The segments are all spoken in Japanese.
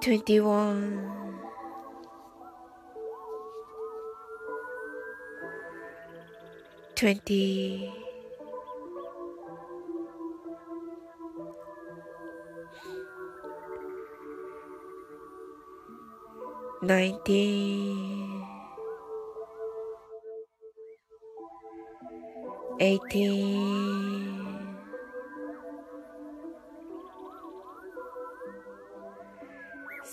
twenty one, twenty, nineteen, eighteen.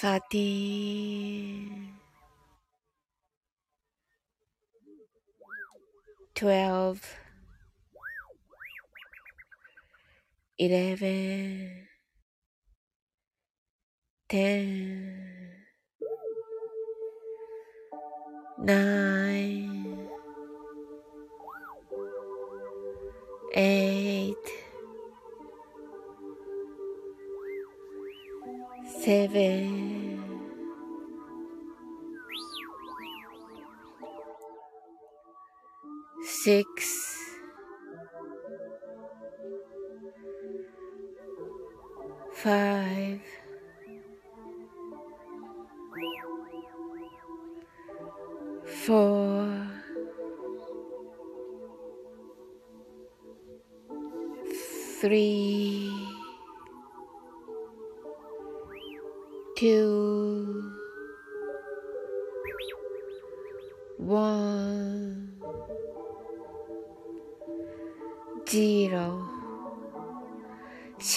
Thirteen, twelve, eleven, ten, nine, eight, seven, six, five,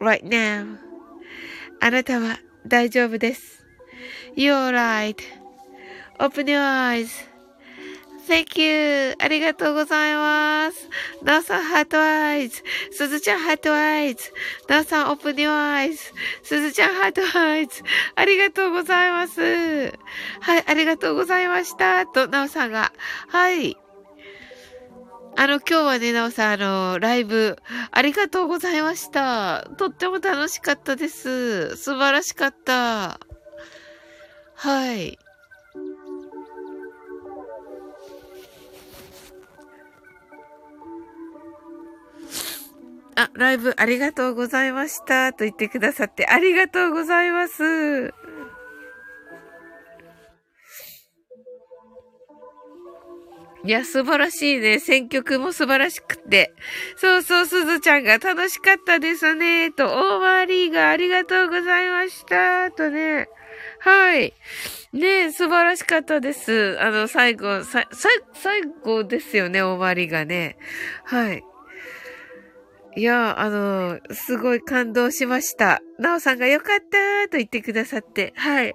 right now. あなたは大丈夫です。 You're all right. Open your eyes. Thank you! ありがとうございます。なおさん、 heart eyes。すずちゃん、 heart eyes。なおさん、 open your eyes。すずちゃん、 heart eyes。ありがとうございます。はい、ありがとうございました。と、なおさんが。はい。あの、今日はね、なおさん、あの、ライブ、ありがとうございました。とっても楽しかったです。素晴らしかった。はい。あ、ライブありがとうございました。と言ってくださってありがとうございます。いや、素晴らしいね。選曲も素晴らしくて。そうそう、すずちゃんが楽しかったですね。と、オーバーリーがありがとうございました。とね。はい。ね素晴らしかったです。あの、最後、さ、さ、最後ですよね、オーバーリーがね。はい。いや、あの、すごい感動しました。なおさんがよかったと言ってくださって。はい。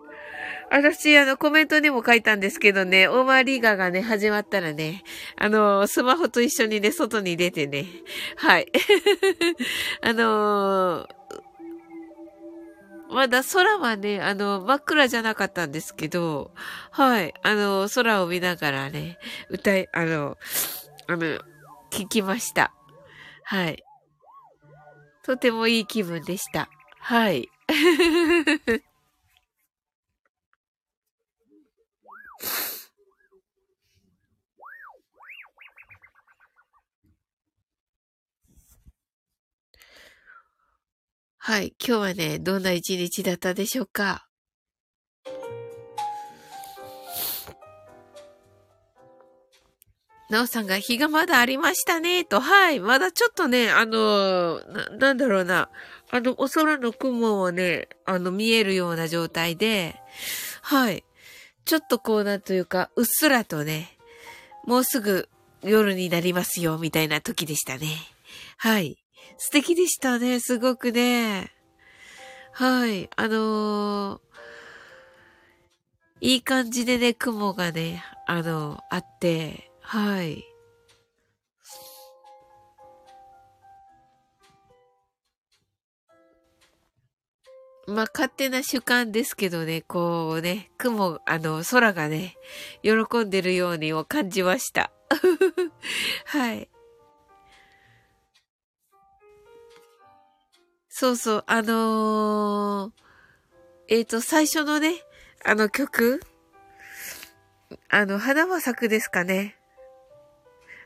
私、あの、コメントにも書いたんですけどね、オーバーリーガーがね、始まったらね、あの、スマホと一緒にね、外に出てね、はい。あの、まだ空はね、あの、真っ暗じゃなかったんですけど、はい、あの、空を見ながらね、歌い、あの、あの、聞きました。はい。とてもいい気分でした。はい。はい。今日はね、どんな一日だったでしょうか？なおさんが日がまだありましたね、と。はい。まだちょっとね、あのな、んだろうな。あの、お空の雲をね、あの、見えるような状態で、はい。ちょっとこう、なんというか、うっすらとね、もうすぐ夜になりますよ、みたいな時でしたね。はい。素敵でしたね、すごくね。はい。あのー、いい感じでね、雲がね、あの、あって、はい。まあ、勝手な主観ですけどね、こうね、雲、あの、空がね、喜んでるようにを感じました。はい。そうそう、あのー、えっ、ー、と、最初のね、あの曲、あの、花は咲くですかね。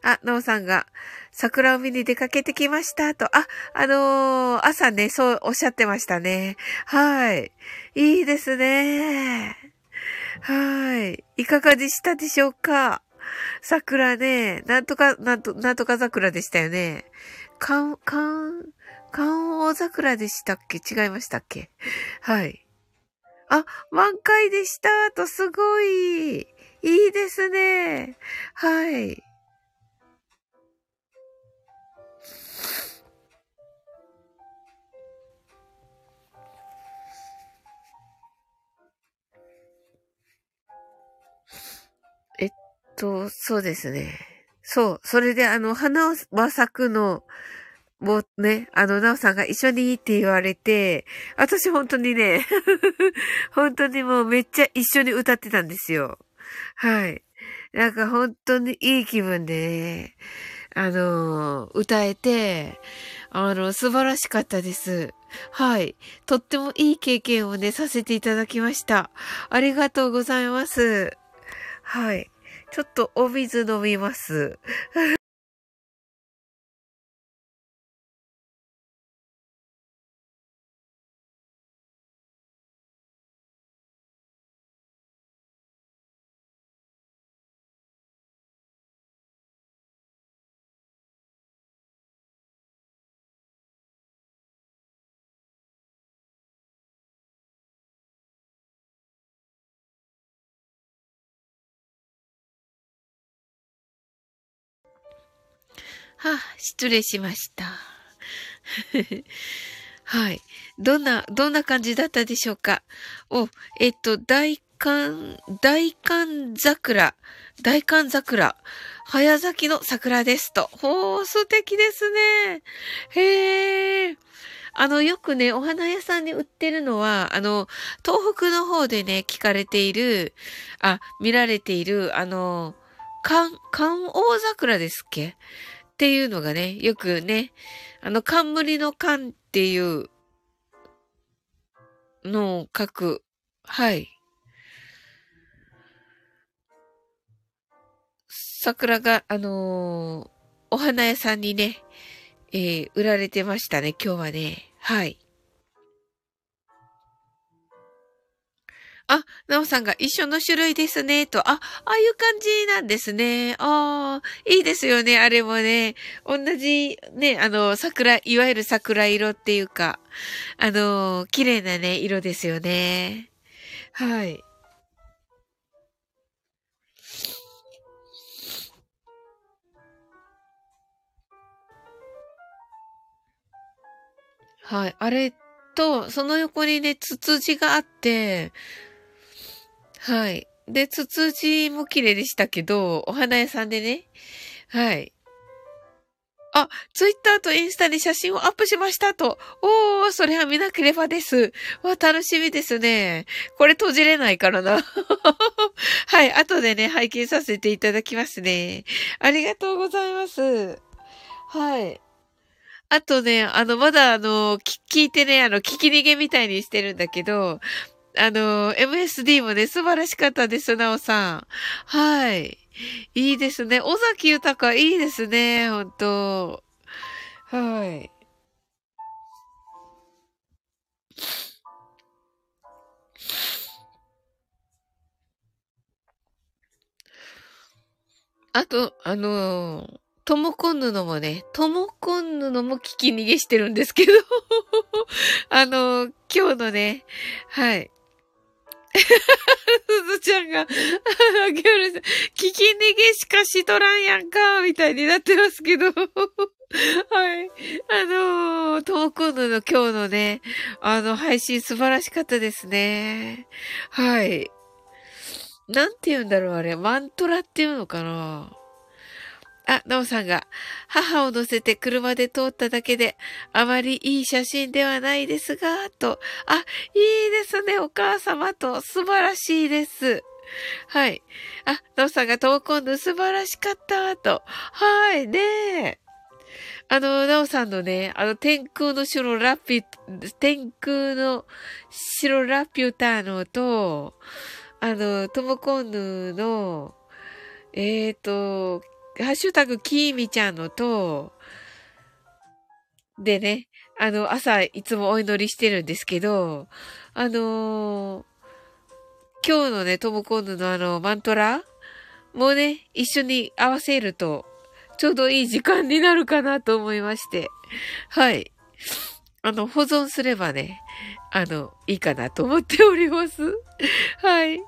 あ、なおさんが、桜を見に出かけてきましたと。あ、あのー、朝ね、そうおっしゃってましたね。はい。いいですね。はい。いかがでしたでしょうか？桜ね、なんとか、なんと、なんとか桜でしたよね。かん、かん、かん桜でしたっけ？違いましたっけ？はい。あ、満開でしたと、すごい。いいですね。はい。と、そうですね。そう。それで、あの、花は咲くの、もうね、あの、なおさんが一緒にいいって言われて、私本当にね 本当にもうめっちゃ一緒に歌ってたんですよ。はい。なんか本当にいい気分でね、あの、歌えて、あの、素晴らしかったです。はい。とってもいい経験をね、させていただきました。ありがとうございます。はい。ちょっとお水飲みます。はあ、失礼しました。はい。どんな、どんな感じだったでしょうか？お、えっと、大寒、大寒桜、大寒桜、早咲きの桜ですと。ほー、素敵ですね。へー。あの、よくね、お花屋さんに売ってるのは、あの、東北の方でね、聞かれている、あ、見られている、あの、寒、寒大桜ですっけ？っていうのがね、よくね、あの、冠の冠っていうのを書く。はい。桜が、あのー、お花屋さんにね、えー、売られてましたね、今日はね。はい。あ、なおさんが一緒の種類ですね、と。あ、ああいう感じなんですね。ああ、いいですよね、あれもね。同じ、ね、あの、桜、いわゆる桜色っていうか、あの、綺麗なね、色ですよね。はい。はい。あれと、その横にね、ツツジがあって、はい。で、ツツジも綺麗でしたけど、お花屋さんでね。はい。あ、ツイッターとインスタに写真をアップしましたと。おー、それは見なければです。わ、楽しみですね。これ閉じれないからな。はい、後でね、拝見させていただきますね。ありがとうございます。はい。あとね、あの、まだあの、聞いてね、あの、聞き逃げみたいにしてるんだけど、あの、MSD もね、素晴らしかったです、なおさん。はい。いいですね。尾崎豊いいですね、本当はい。あと、あのーともこんぬのもね、ともこんぬのも聞き逃げしてるんですけど あの、今日のね、はい。すずちゃんが、ギャルさん、聞き逃げしかしとらんやんか、みたいになってますけど。はい。あのー、ともこんぬの今日のね、あの、配信素晴らしかったですね。はい。なんて言うんだろう、あれ。マントラっていうのかなあ、なおさんが、母を乗せて車で通っただけで、あまりいい写真ではないですが、と。あ、いいですね、お母様と。素晴らしいです。はい。あ、なおさんが投稿の素晴らしかった、と。はい、ねあの、なおさんのね、あの、天空の城ラピュ、天空の城ラピュタのと、あの、トモコンヌの、えっ、ー、と、ハッシュタグキーミちゃんのと、でね、あの、朝いつもお祈りしてるんですけど、あのー、今日のね、トムコンヌのあの、マントラもね、一緒に合わせると、ちょうどいい時間になるかなと思いまして。はい。あの、保存すればね、あの、いいかなと思っております。はい。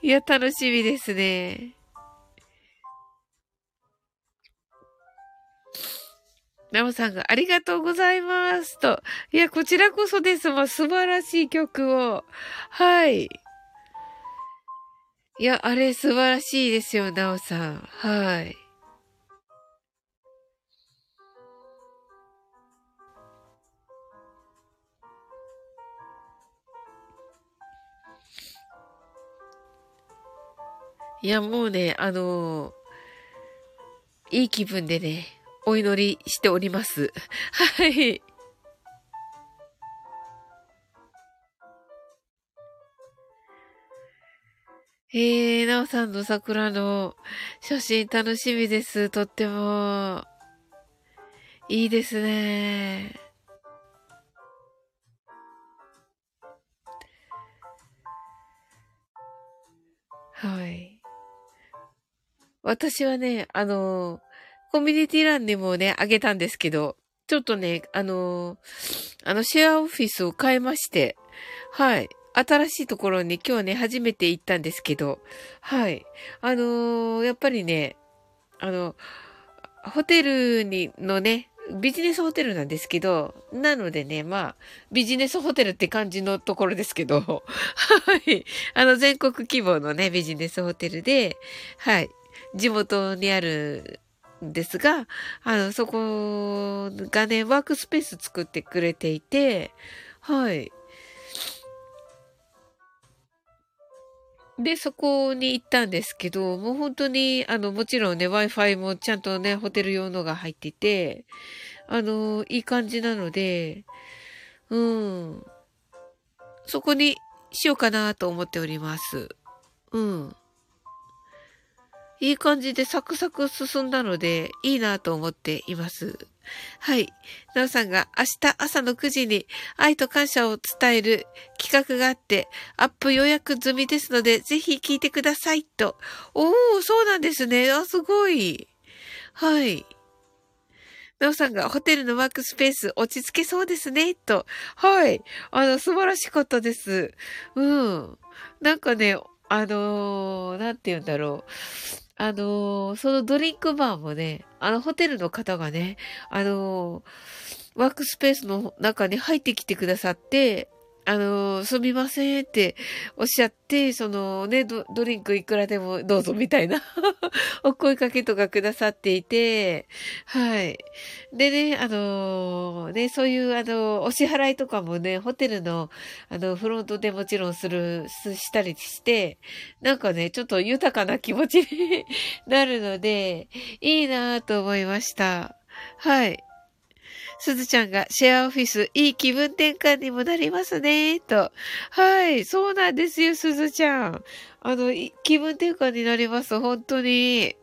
いや、楽しみですね。なおさんがありがとうございますと。いや、こちらこそですも素晴らしい曲を。はい。いや、あれ素晴らしいですよ、なおさん。はい。いや、もうね、あのー、いい気分でね、お祈りしております。はい。えー、なおさんの桜の写真楽しみです。とっても。いいですね。はい。私はね、あの、コミュニティ欄でもね、あげたんですけど、ちょっとね、あのー、あの、シェアオフィスを変えまして、はい。新しいところに今日ね、初めて行ったんですけど、はい。あのー、やっぱりね、あの、ホテルに、のね、ビジネスホテルなんですけど、なのでね、まあ、ビジネスホテルって感じのところですけど、はい。あの、全国規模のね、ビジネスホテルで、はい。地元にあるですが、あの、そこがね、ワークスペース作ってくれていて、はい。で、そこに行ったんですけど、もう本当に、あの、もちろんね、Wi-Fi もちゃんとね、ホテル用のが入ってて、あの、いい感じなので、うん。そこにしようかなと思っております。うん。いい感じでサクサク進んだので、いいなと思っています。はい。なおさんが明日朝の9時に愛と感謝を伝える企画があって、アップ予約済みですので、ぜひ聞いてくださいと。おー、そうなんですね。あ、すごい。はい。なおさんがホテルのワークスペース落ち着けそうですね、と。はい。あの、素晴らしかったです。うん。なんかね、あのー、なんて言うんだろう。あのー、そのドリンクバーもね、あのホテルの方がね、あのー、ワークスペースの中に入ってきてくださって、あの、すみませんっておっしゃって、そのね、ドリンクいくらでもどうぞみたいな お声かけとかくださっていて、はい。でね、あの、ね、そういうあの、お支払いとかもね、ホテルのあの、フロントでもちろんする、したりして、なんかね、ちょっと豊かな気持ちに なるので、いいなぁと思いました。はい。すずちゃんがシェアオフィス、いい気分転換にもなりますね、と。はい、そうなんですよ、すずちゃん。あの、気分転換になります、本当に。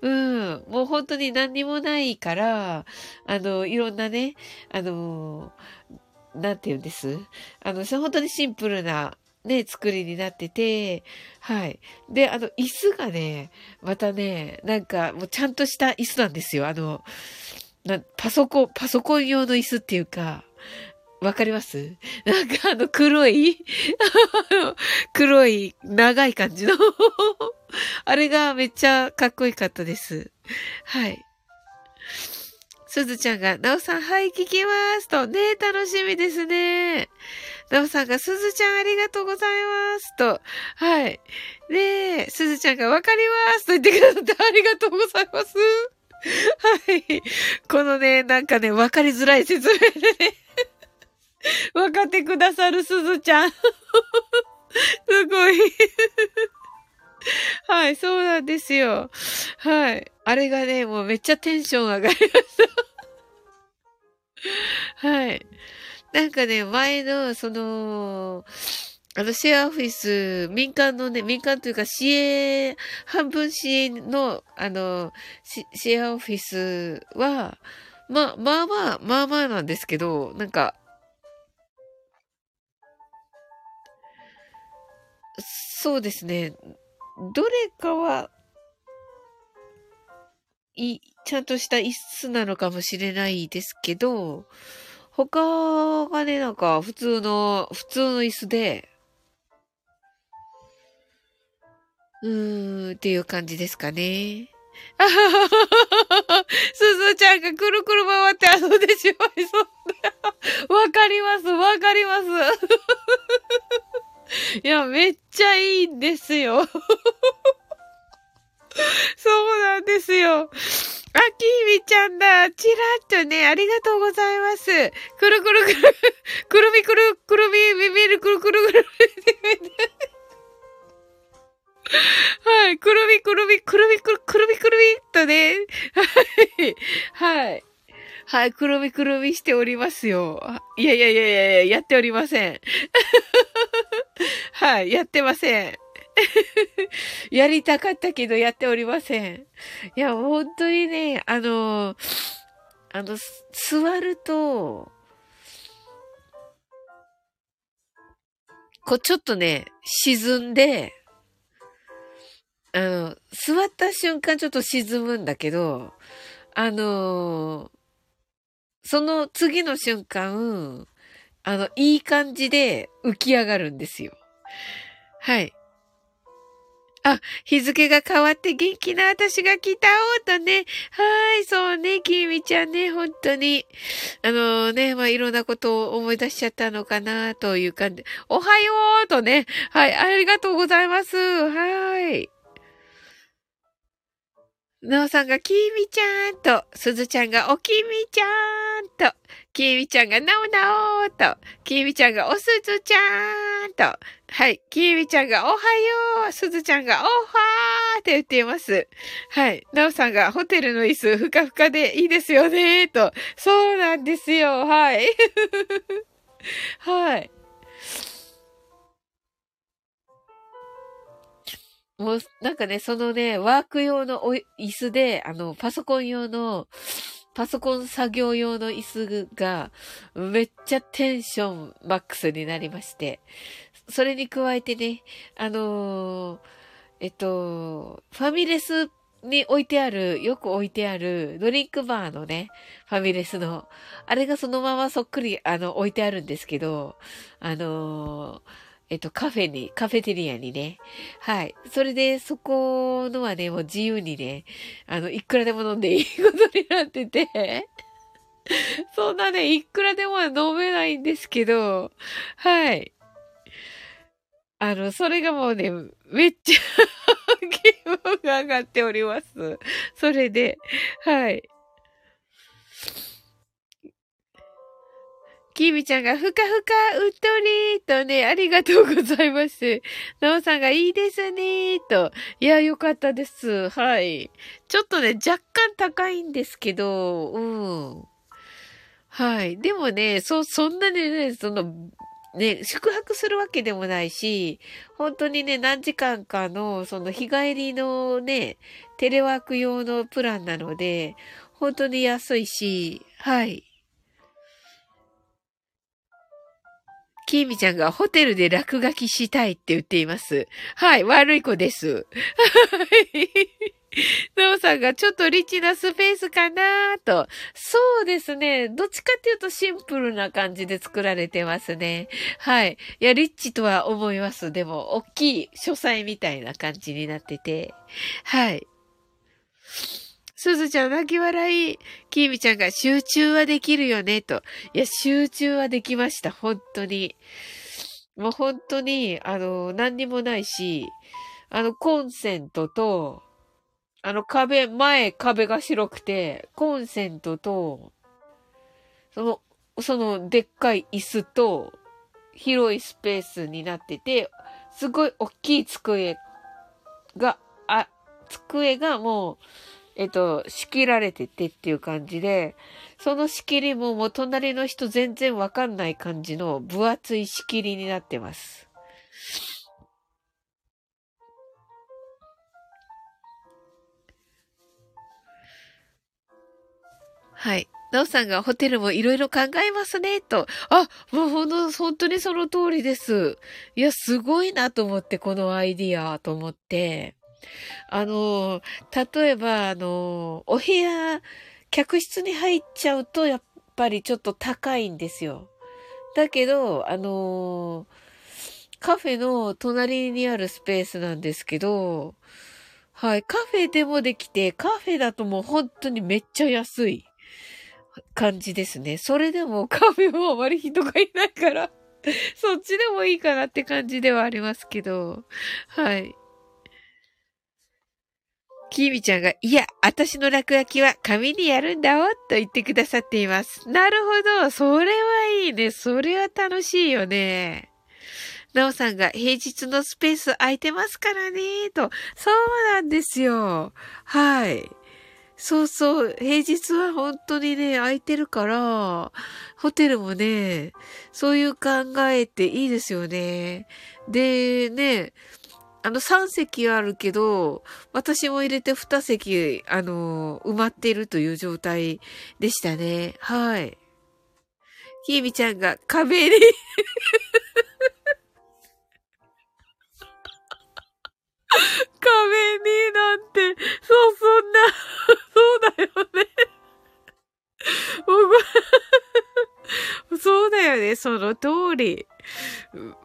うん、もう本当に何にもないから、あの、いろんなね、あの、なんて言うんです？あの、本当にシンプルな、ね、作りになってて、はい。で、あの、椅子がね、またね、なんか、もうちゃんとした椅子なんですよ。あの、な、パソコン、パソコン用の椅子っていうか、わかります？なんかあの黒い 黒い長い感じのあれがめっちゃかっこよかったです。はい。すずちゃんが、なおさん、はい、聞きますと、ね楽しみですね。なおさんが、すずちゃんありがとうございますと、はい。ねえ、すずちゃんがわかりますと言ってくださってありがとうございます。は このね、なんかね、わかりづらい説明でね、わかってくださるすずちゃん。すごい。はい、そうなんですよ。はい。あれがね、もうめっちゃテンション上がりました。はい。なんかね、前の、その、あの、シェアオフィス、民間のね、民間というか、支援、半分支援の、あの、シェアオフィスは、まあ、まあまあ、まあまあなんですけど、なんか、そうですね。どれかは、い、ちゃんとした椅子なのかもしれないですけど、他がね、なんか普通の、普通の椅子で、うーん、っていう感じですかね。あははははすずちゃんがくるくる回って遊んでしまいそうだ。わかります、わかります。いや、めっちゃいいんですよ。そうなんですよ。あ、きみちゃんだ。ちらっとね、ありがとうございます。くるくるくる、くるみくる、くるみ、ビビるくるくるくる。はい。くるみくるみ、くるみくる、くるみくるみとね。はい。はい。はい。くるみくるみしておりますよ。いやいやいやいやいや、やっておりません。はい。やってません。やりたかったけどやっておりません。いや、本当にね、あの、あの、座ると、こう、ちょっとね、沈んで、あの、座った瞬間ちょっと沈むんだけど、あのその次の瞬間、あの、いい感じで浮き上がるんですよ。はい。あ、日付が変わって元気な私が来たおうとね。はい、そうね、きみちゃんね、本当に。あのね、まあ、いろんなことを思い出しちゃったのかな、という感じ。おはようとね。はい、ありがとうございます。はい。なおさんがきみちゃんと、すずちゃんがおきみちゃんと、きみちゃんがなおなおと、きみちゃんがおすずちゃんと、はい、きみちゃんがおはよう、すずちゃんがおはーって言っています。はい、なおさんがホテルの椅子ふかふかでいいですよねと、そうなんですよ、はい。はい。もう、なんかね、そのね、ワーク用の椅子で、あの、パソコン用の、パソコン作業用の椅子が、めっちゃテンションマックスになりまして、それに加えてね、あのー、えっと、ファミレスに置いてある、よく置いてあるドリンクバーのね、ファミレスの、あれがそのままそっくり、あの、置いてあるんですけど、あのーえっと、カフェに、カフェテリアにね。はい。それで、そこのはね、もう自由にね、あの、いくらでも飲んでいいことになってて、そんなね、いくらでも飲めないんですけど、はい。あの、それがもうね、めっちゃ 気分が上がっております。それで、はい。きみちゃんがふかふかうっとりーとね、ありがとうございます。なおさんがいいですねーと。いや、よかったです。はい。ちょっとね、若干高いんですけど、うん。はい。でもね、そ、そんなにね、その、ね、宿泊するわけでもないし、本当にね、何時間かの、その日帰りのね、テレワーク用のプランなので、本当に安いし、はい。きーみちゃんがホテルで落書きしたいって言っています。はい、悪い子です。はい。なおさんがちょっとリッチなスペースかなと。そうですね。どっちかっていうとシンプルな感じで作られてますね。はい。いや、リッチとは思います。でも、大きい書斎みたいな感じになってて。はい。すずちゃん泣き笑い。きーみちゃんが集中はできるよね、と。いや、集中はできました。本当に。もう本当に、あの、何にもないし、あの、コンセントと、あの壁、前壁が白くて、コンセントと、その、そのでっかい椅子と、広いスペースになってて、すごい大きい机が、あ、机がもう、えっと、仕切られててっていう感じで、その仕切りももう隣の人全然わかんない感じの分厚い仕切りになってます。はい。なおさんがホテルもいろいろ考えますね、と。あ、もうほんと、本当にその通りです。いや、すごいなと思って、このアイディアと思って。あの、例えば、あの、お部屋、客室に入っちゃうと、やっぱりちょっと高いんですよ。だけど、あの、カフェの隣にあるスペースなんですけど、はい、カフェでもできて、カフェだともう本当にめっちゃ安い感じですね。それでもカフェもあまり人がいないからそっちでもいいかなって感じではありますけど、はい。きみちゃんが、いや、私の落書きは紙にやるんだお、と言ってくださっています。なるほど。それはいいね。それは楽しいよね。なおさんが平日のスペース空いてますからね、と。そうなんですよ。はい。そうそう。平日は本当にね、空いてるから、ホテルもね、そういう考えていいですよね。で、ね、あの、3席あるけど、私も入れて2席、あの、埋まっているという状態でしたね。はい。ひーみちゃんが壁に 壁になんて、そう、そんな、そうだよね そうだよね、その通り。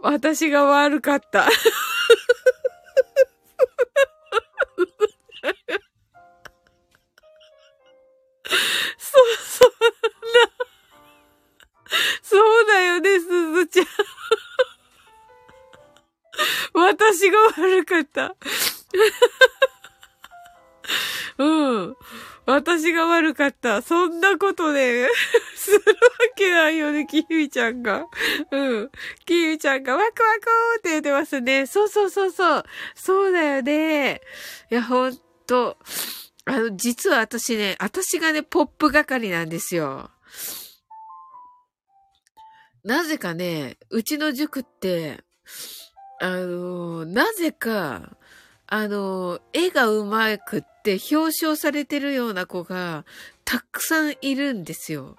私が悪かった。そう、そうだ。そうだよね、すずちゃん。私が悪かった。うん。私が悪かった。そんなことね、するわけないよね、キミちゃんが。うん。キミちゃんがワクワクって言ってますね。そうそうそうそう。そうだよね。いや、ほんと。あの、実は私ね、私がね、ポップ係なんですよ。なぜかね、うちの塾って、あの、なぜか、あの、絵が上手くっって表彰されてるような子がたくさんいるんですよ。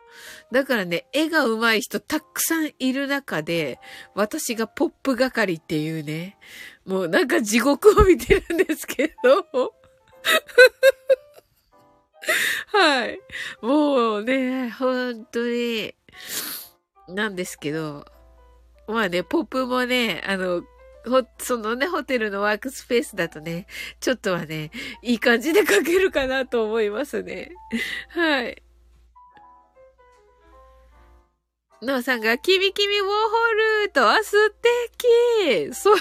だからね、絵が上手い人たくさんいる中で、私がポップ係っていうね、もうなんか地獄を見てるんですけど、はい。もうね、本当に、なんですけど、まあね、ポップもね、あの、ほ、そのね、ホテルのワークスペースだとね、ちょっとはね、いい感じで書けるかなと思いますね。はい。ノーさんが、キミキミウォーホルとは素敵それもい。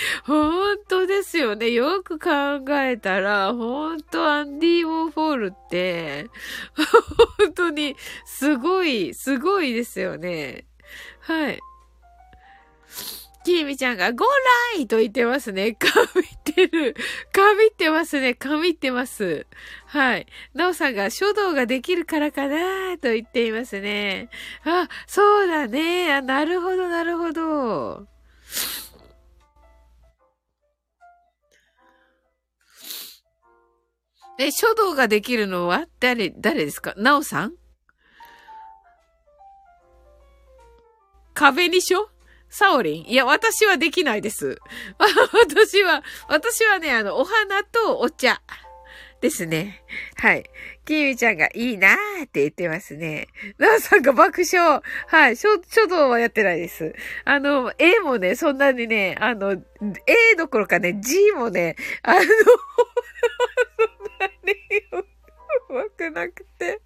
本当ですよね。よく考えたら、本当アンディ・ウォーホールって、本当にすごい、すごいですよね。はい。きーみちゃんが、ゴーライと言ってますね。かみってる。かみってますね。かみってます。はい。なおさんが、書道ができるからかなと言っていますね。あ、そうだね。あ、なるほど、なるほど。え、書道ができるのは誰、誰ですか？なおさん？壁にしょ？サオリン？いや、私はできないです。私は、私はね、あの、お花とお茶ですね。はい。キーミちゃんがいいなーって言ってますね。ナオさんが爆笑。はい。書、書道はやってないです。あの、A もね、そんなにね、あの、A どころかね、G もね、あの、そんなに うまくなくて。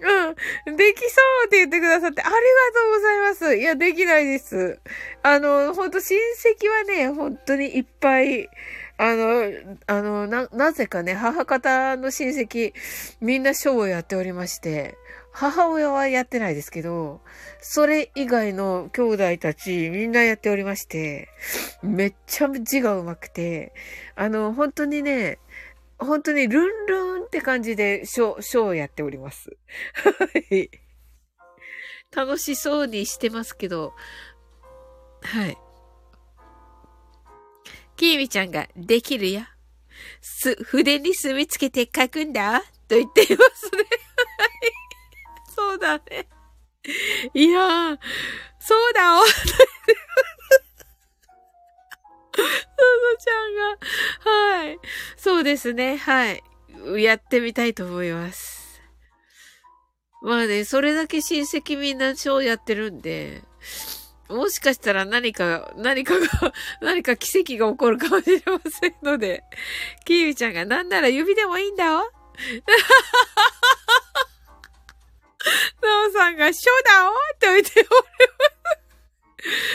うん。できそうって言ってくださって、ありがとうございます。いや、できないです。あの、ほんと親戚はね、本当にいっぱい、あの、あの、な、なぜかね、母方の親戚、みんなショーをやっておりまして、母親はやってないですけど、それ以外の兄弟たちみんなやっておりまして、めっちゃ字が上手くて、あの、本当にね、本当にルンルンって感じでショー、ショーをやっております。はい。楽しそうにしてますけど、はい。きーみちゃんができるよ。す、筆に墨つけて書くんだと言っていますね。そうだね。いやー、そうだよ。ちゃんが、はい。そうですね、はい。やってみたいと思います。まあね、それだけ親戚みんなショーやってるんで、もしかしたら何か、何かが、何か奇跡が起こるかもしれませんので、キーウちゃんがなんなら指でもいいんだよ。なおさんが、ショーだおって言っておりま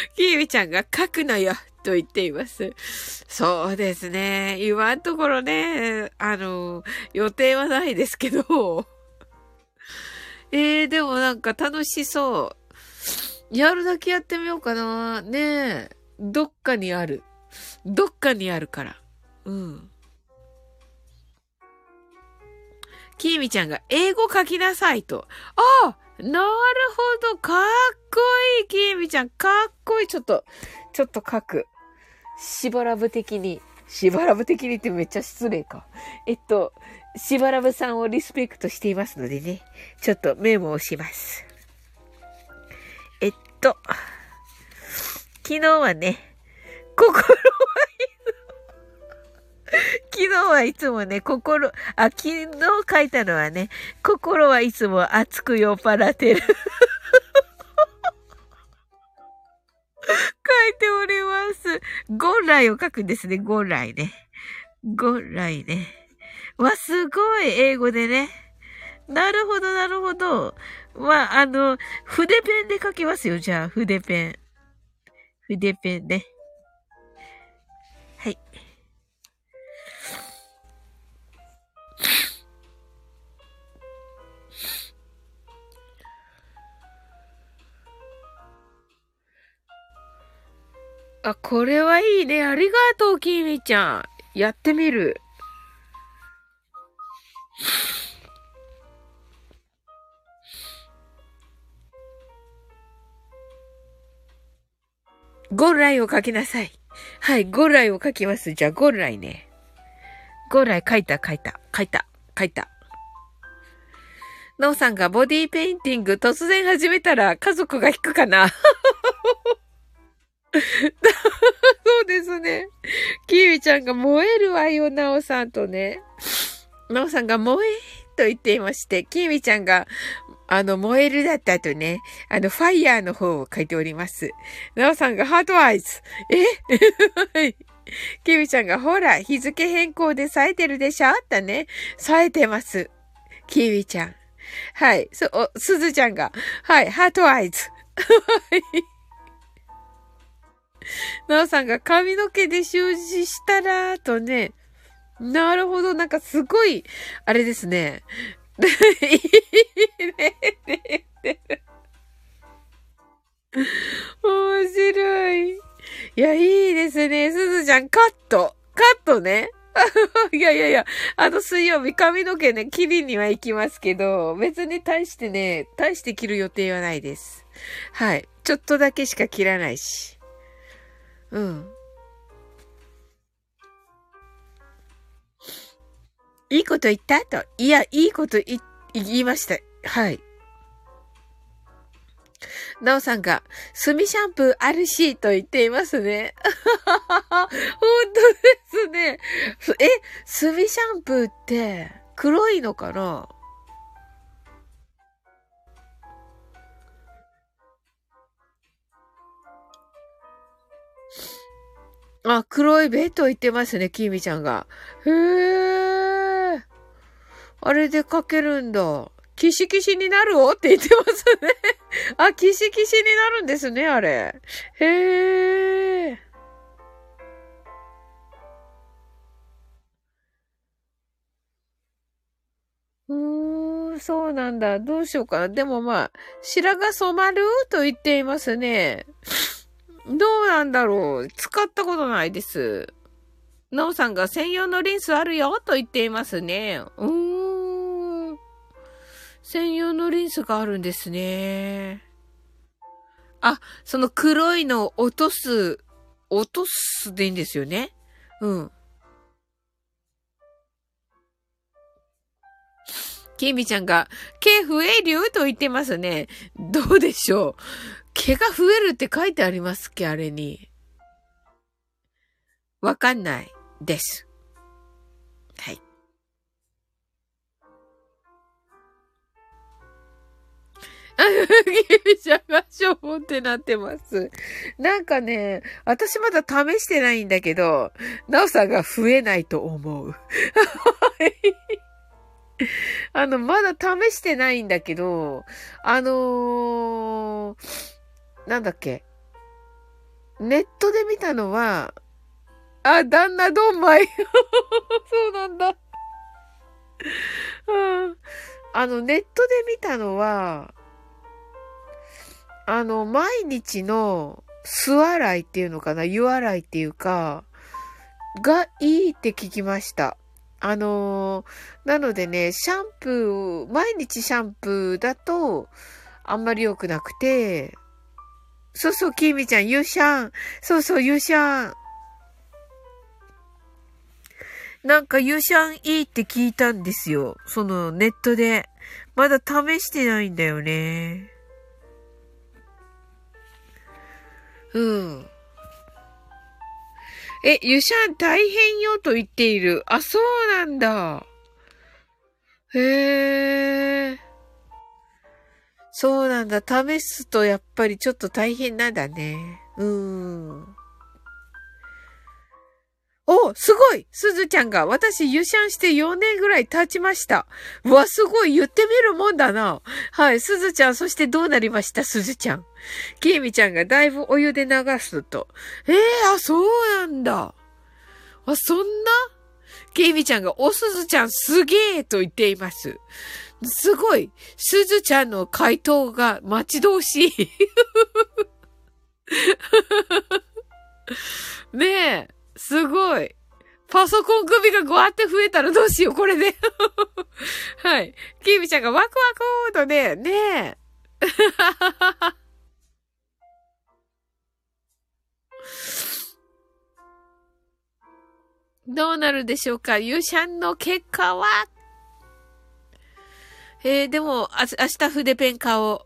す。キーウィちゃんが書くのよと言っています。そうですね。今のところね、あの、予定はないですけど。えー、でもなんか楽しそう。やるだけやってみようかな。ねえ。どっかにある。どっかにあるから。うん。きーみちゃんが英語書きなさいと。あなるほど。かっこいい、きーみちゃん。かっこいい。ちょっと、ちょっと書く。しばらぶ的に、しばらぶ的にってめっちゃ失礼か。えっと、しばらぶさんをリスペクトしていますのでね、ちょっとメモをします。えっと、昨日はね、心はい昨日はいつもね、心、あ、昨日書いたのはね、心はいつも熱く酔っ払ってる書いております。ゴンライを書くんですね、ゴンライね。ゴンライね。わ、すごい、英語でね。なるほど、なるほど。まあ、あの、筆ペンで書きますよ、じゃあ、筆ペン。筆ペンね。あ、これはいいね。ありがとう、きみちゃん。やってみる。ゴーライを書きなさい。はい、ゴーライを書きます。じゃあ、ゴーライね。ゴーライ書いた、書いた、書いた、書いた。ノーさんがボディーペインティング突然始めたら家族が引くかな そうですね。キーウィちゃんが燃えるわよ、ナオさんとね。ナオさんが燃えと言っていまして、キーウィちゃんが、あの、燃えるだったとね、あの、ファイヤーの方を書いております。ナオさんが heart eyes。え？キーウィちゃんが、ほら、日付変更で冴えてるでしょ？ってね。冴えてます。キーウィちゃん。はい。そ、お、すずちゃんが、はい、 heart eyes。はい。なおさんが髪の毛で習字したら、とね。なるほど。なんかすごい、あれですね。いいね。面白い。いや、いいですね。すずちゃん、カット。カットね。いやいやいや、あの水曜日髪の毛ね、切りには行きますけど、別に大してね、大して切る予定はないです。はい。ちょっとだけしか切らないし。うん。いいこと言った？と。いや、いいこと言、言いました。はい。なおさんが、炭シャンプーあるし、と言っていますね。本当ですね。え、炭シャンプーって、黒いのかな？あ、黒いベッド言ってますね、きみちゃんが。へえ。あれでかけるんだ。キシキシになるおって言ってますね。あ、キシキシになるんですね、あれ。へえ。うーん、そうなんだ。どうしようかな。でもまあ、白が染まる？と言っていますね。どうなんだろう使ったことないです。なおさんが専用のリンスあるよと言っていますね。うーん。専用のリンスがあるんですね。あ、その黒いのを落とす、落とすでいいんですよね。うん。きみちゃんが、毛増えると言ってますね。どうでしょう。毛が増えるって書いてありますっけあれに。わかんないです。はい。あ、ギビちゃがしょぼってなってます。なんかね、私まだ試してないんだけど、なおさんが増えないと思う。あの、まだ試してないんだけど、あのーなんだっけ？ネットで見たのは、あ、旦那ドンマイ。そうなんだ。うん。あの、ネットで見たのは、あの、毎日の素洗いっていうのかな？湯洗いっていうか、がいいって聞きました。あのー、なのでね、シャンプー、毎日シャンプーだと、あんまり良くなくて、そうそう、きみちゃん、ゆうしゃん。そうそう、ゆうしゃん。なんか、ゆうしゃんいいって聞いたんですよ。その、ネットで。まだ試してないんだよね。うん。え、ゆしゃん大変よと言っている。あ、そうなんだ。へえ。そうなんだ。試すとやっぱりちょっと大変なんだね。うーん。おすごいすずちゃんが、私、ゆしゃんして4年ぐらい経ちました。うわ、すごい言ってみるもんだな。はい、すずちゃん、そしてどうなりました？すずちゃん。きみちゃんがだいぶお湯で流すと。ええー、あ、そうなんだ。あ、そんな？ケイミちゃんが、おすずちゃんすげえと言っています。すごい。すずちゃんの回答が待ち遠しい。ねえ、すごい。パソコン首がごわって増えたらどうしよう、これで。はい。キーミちゃんがワクワクーとね、ねえ。どうなるでしょうか？ユシャンの結果はえ、でも、あ、明日筆ペン買お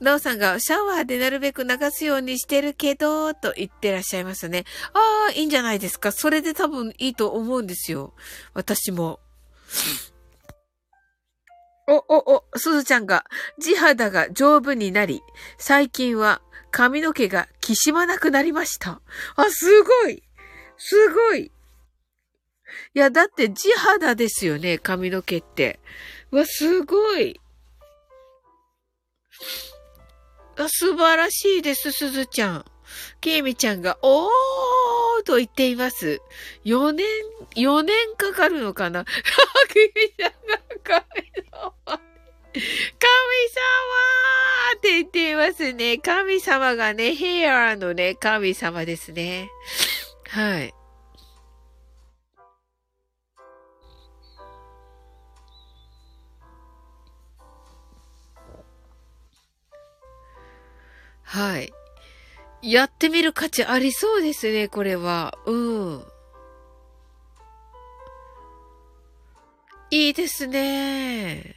う。なおさんがシャワーでなるべく流すようにしてるけど、と言ってらっしゃいますね。ああ、いいんじゃないですか。それで多分いいと思うんですよ。私も。お、お、お、すずちゃんが地肌が丈夫になり、最近は髪の毛がきしまなくなりました。あ、すごいすごいいや、だって地肌ですよね、髪の毛って。わ、すごい。あ、素晴らしいです、すずちゃん。ケイミちゃんが、おーと言っています。4年、4年かかるのかな？ケイミちゃんが神様。神様って言っていますね。神様がね、ヘアのね、神様ですね。はい。はい。やってみる価値ありそうですね、これは。うん。いいですね。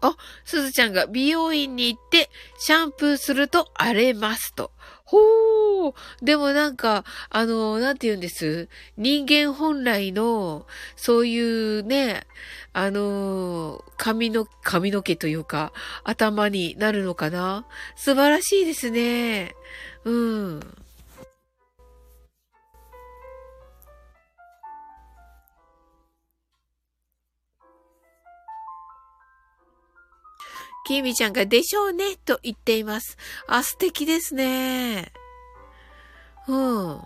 あ、すずちゃんが美容院に行ってシャンプーすると荒れますと。ほー。でもなんか、あの、なんて言うんです？人間本来の、そういうね、あの、髪の、髪の毛というか、頭になるのかな？素晴らしいですね。うん。きみちゃんがでしょうね、と言っています。あ、素敵ですね。うん。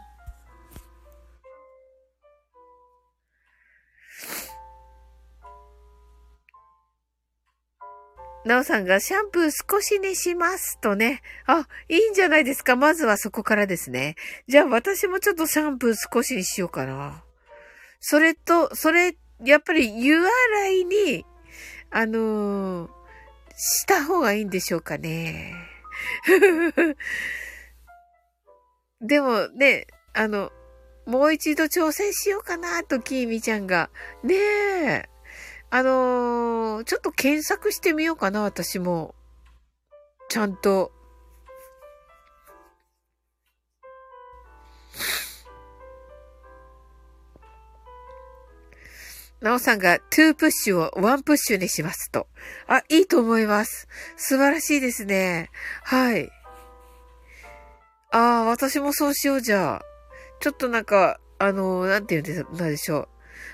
なおさんがシャンプー少しにしますとね。あ、いいんじゃないですか。まずはそこからですね。じゃあ私もちょっとシャンプー少しにしようかな。それと、それ、やっぱり湯洗いに、あのーした方がいいんでしょうかね。でもね、あの、もう一度挑戦しようかなと、キーミちゃんが。ねえ。あのー、ちょっと検索してみようかな、私も。ちゃんと。なおさんが2プッシュを1プッシュにしますと。あ、いいと思います。素晴らしいですね。はい。ああ、私もそうしようじゃあ。ちょっとなんか、あのー、なんて言うんでしょう。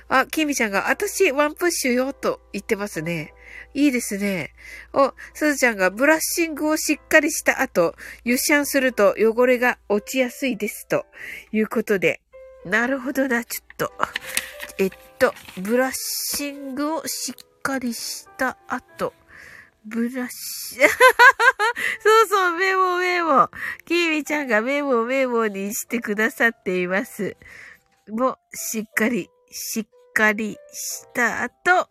あ、キミちゃんが、私、ワンプッシュよ、と言ってますね。いいですね。お、すずちゃんが、ブラッシングをしっかりした後、湯シャンすると汚れが落ちやすいです。ということで。なるほどな、ちょっと。えっと、ブラッシングをしっかりした後、ブラッシュ、そうそう、メモメモ。キーミちゃんがメモメモにしてくださっています。も、しっかり、しっかりした後、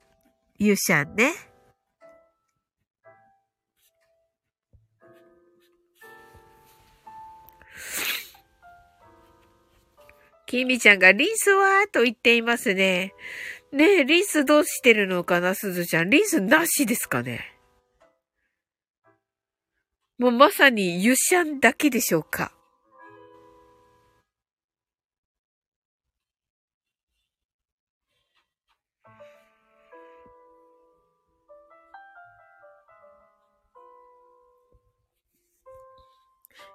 ユシャンね。きみちゃんがリンスは？と言っていますね。ねえ、リンスどうしてるのかな、すずちゃん。リンスなしですかね？もうまさにユシャンだけでしょうか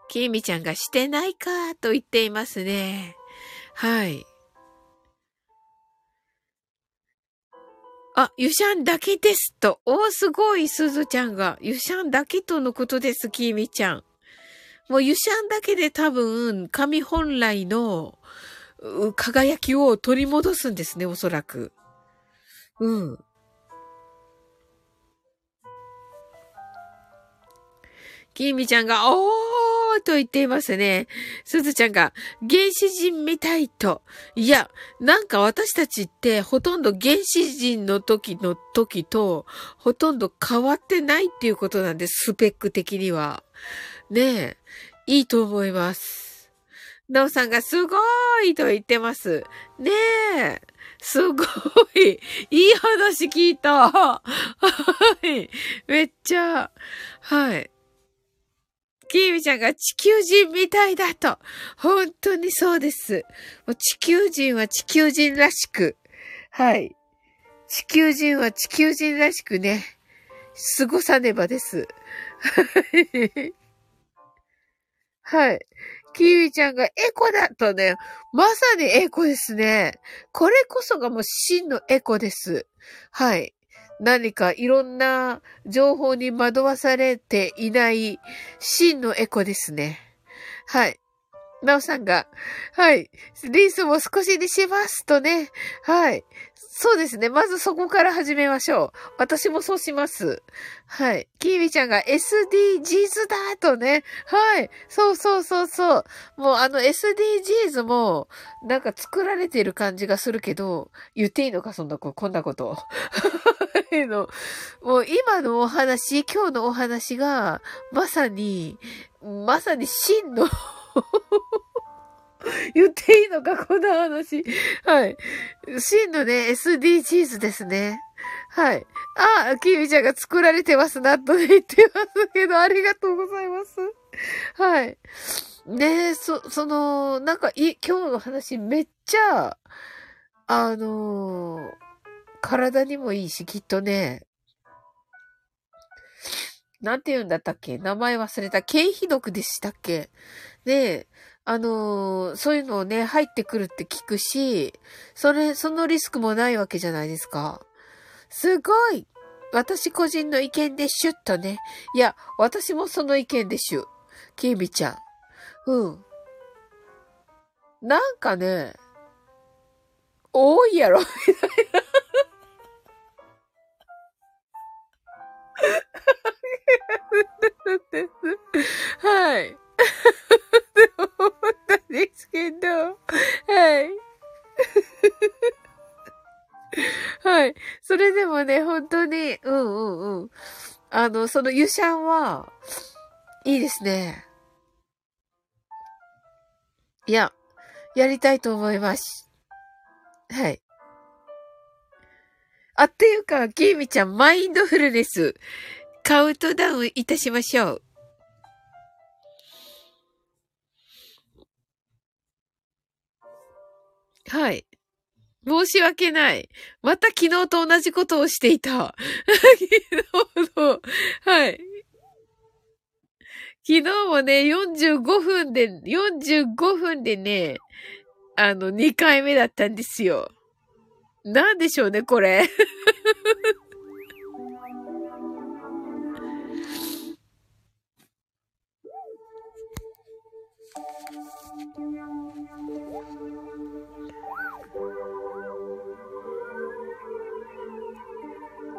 きみちゃんがしてないかと言っていますね。はい。あ、ゆしゃんだけですと。おー、すごい、すずちゃんが。ゆしゃんだけとのことです、きみちゃん。もうゆしゃんだけで多分、神本来の、輝きを取り戻すんですね、おそらく。うん。きみちゃんが、おーと言っていますね。すずちゃんが、原始人みたいと。いや、なんか私たちってほとんど原始人の時の時とほとんど変わってないっていうことなんです、スペック的には。ねえ、いいと思います。なおさんがすごいと言ってます。ねえ。すごい。いい話聞いた。はい。めっちゃ、はい。キーミちゃんが地球人みたいだと。本当にそうです。もう地球人は地球人らしく。はい。地球人は地球人らしくね、過ごさねばです。はい。キーウィちゃんがエコだとね、まさにエコですね。これこそがもう真のエコです。はい。何かいろんな情報に惑わされていない真のエコですね。はい。なおさんが、はい。リースも少しにしますとね。はい。そうですね。まずそこから始めましょう。私もそうします。はい。キービちゃんが SDGs だとね。はい。そうそうそうそう。もうあの SDGs もなんか作られてる感じがするけど、言っていいのかそんなこ、こんなこと。の、もう今のお話、今日のお話が、まさに、まさに真の 言っていいのか、この話。はい。真のね、SDGs ですね。はい。あ、キミちゃんが作られてますな、と言ってますけど、ありがとうございます。はい。ねえそ、その、なんか、い、今日の話めっちゃ、あのー、体にもいいし、きっとね、なんて言うんだったっけ？名前忘れた。経費毒でしたっけ？で、あのー、そういうのをね、入ってくるって聞くし、それ、そのリスクもないわけじゃないですか。すごい私個人の意見でシュッとね。いや、私もその意見でシュ。キービちゃん。うん。なんかね、多いやろ、みたいな。はい。と思ったんですけど、はい。はい。それでもね、本当に、うんうんうん。あの、そのユシャンは、いいですね。いや、やりたいと思います。はい。あ、っていうか、キーミちゃん、マインドフルネス、カウントダウンいたしましょう。はい。申し訳ない。また昨日と同じことをしていた。昨日の、はい。昨日もね、45分で、45分でね、あの、2回目だったんですよ。なんでしょうね、これ。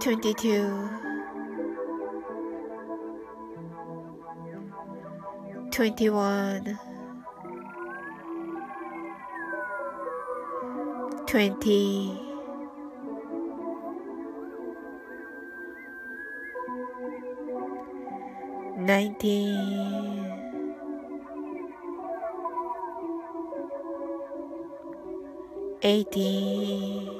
22 21 20 19 18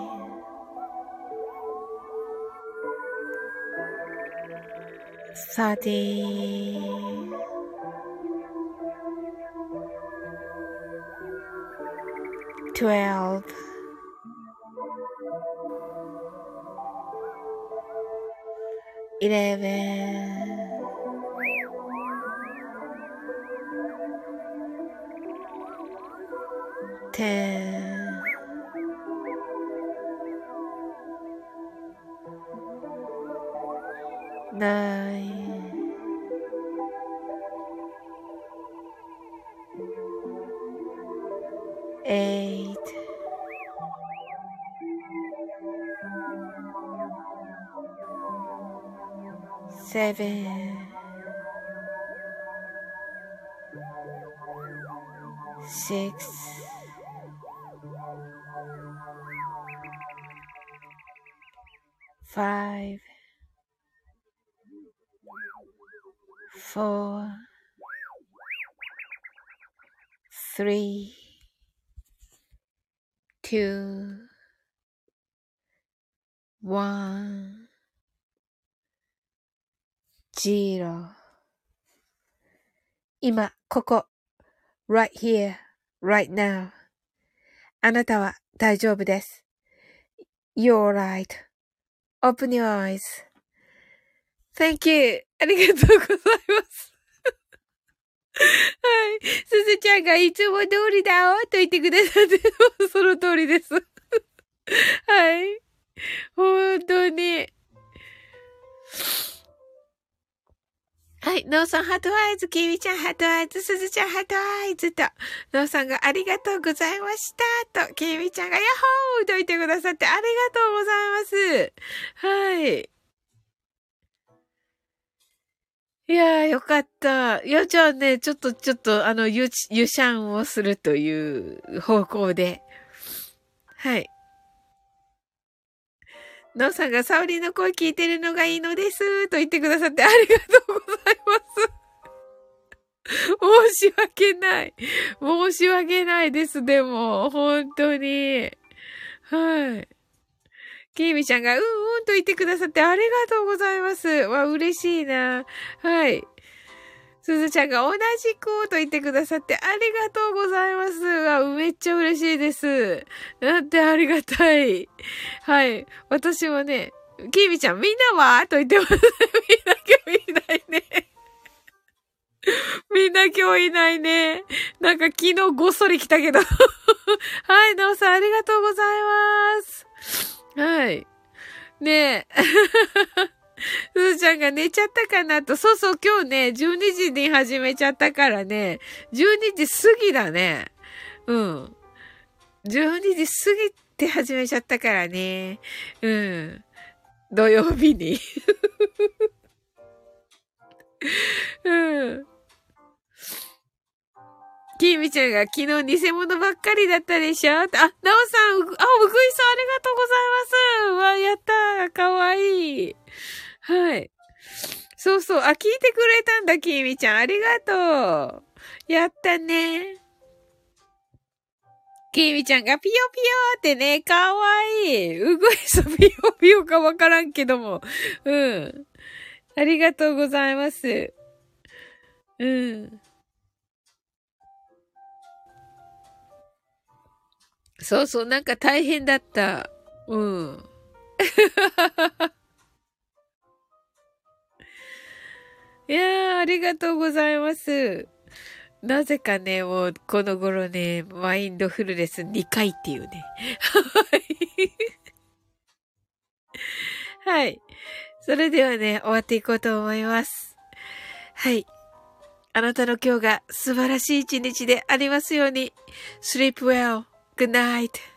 thirty, twelve, eleven, ten. 0今、ここ、right here, right now. あなたは大丈夫です。You're right.Open your eyes.Thank you. ありがとうございます。はい。すずちゃんがいつも通りだよと言ってくださって、その通りです。はい。本当に。はい。ナオさん、 heart eyes、キミちゃん、 heart eyes、すずちゃん、 heart eyes と、ナオさんがありがとうございましたと、キミちゃんがヤッホーと言ってくださってありがとうございます。はい。いやー、よかった。いや、じゃあね、ちょっと、ちょっと、あの、ゆ、湯シャンをするという方向で。はい。のうさんがサオリの声聞いてるのがいいのです。と言ってくださってありがとうございます。申し訳ない。申し訳ないです。でも、本当に。はい。キーミちゃんが、うんうんと言ってくださってありがとうございます。わ、嬉しいな。はい。すずちゃんが同じくと言ってくださってありがとうございます。わ、めっちゃ嬉しいです。なんてありがたい。はい。私もね、キーミちゃん、みんなは？と言ってます。みんな今日いないね。みんな今日いないね。なんか昨日ごっそり来たけど。はい、なおさんありがとうございます。はい。ねえ。すずちゃんが寝ちゃったかなと。そうそう、今日ね、12時に始めちゃったからね。12時過ぎだね。うん。12時過ぎて始めちゃったからね。うん。土曜日に。うん。きみちゃんが昨日偽物ばっかりだったでしょ？あ、なおさん、あ、うぐいさんありがとうございます。わ、やったー。かわいい。はい。そうそう。あ、聞いてくれたんだ、きみちゃん。ありがとう。やったね。きみちゃんがピヨピヨってね、かわいい。うぐいさピヨピヨかわからんけども。うん。ありがとうございます。うん。そうそう、なんか大変だった。うん。いやー、ありがとうございます。なぜかね、もう、この頃ね、マインドフルネス2回っていうね。はい。はい。それではね、終わっていこうと思います。はい。あなたの今日が素晴らしい一日でありますように。sleep well. Good night.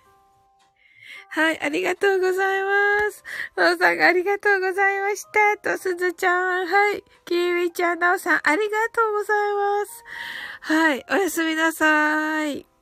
はい、ありがとうございます。なおさんありがとうございました。と、すずちゃん、はい。きーウィちゃん、なおさん、ありがとうございます。はい、おやすみなさい。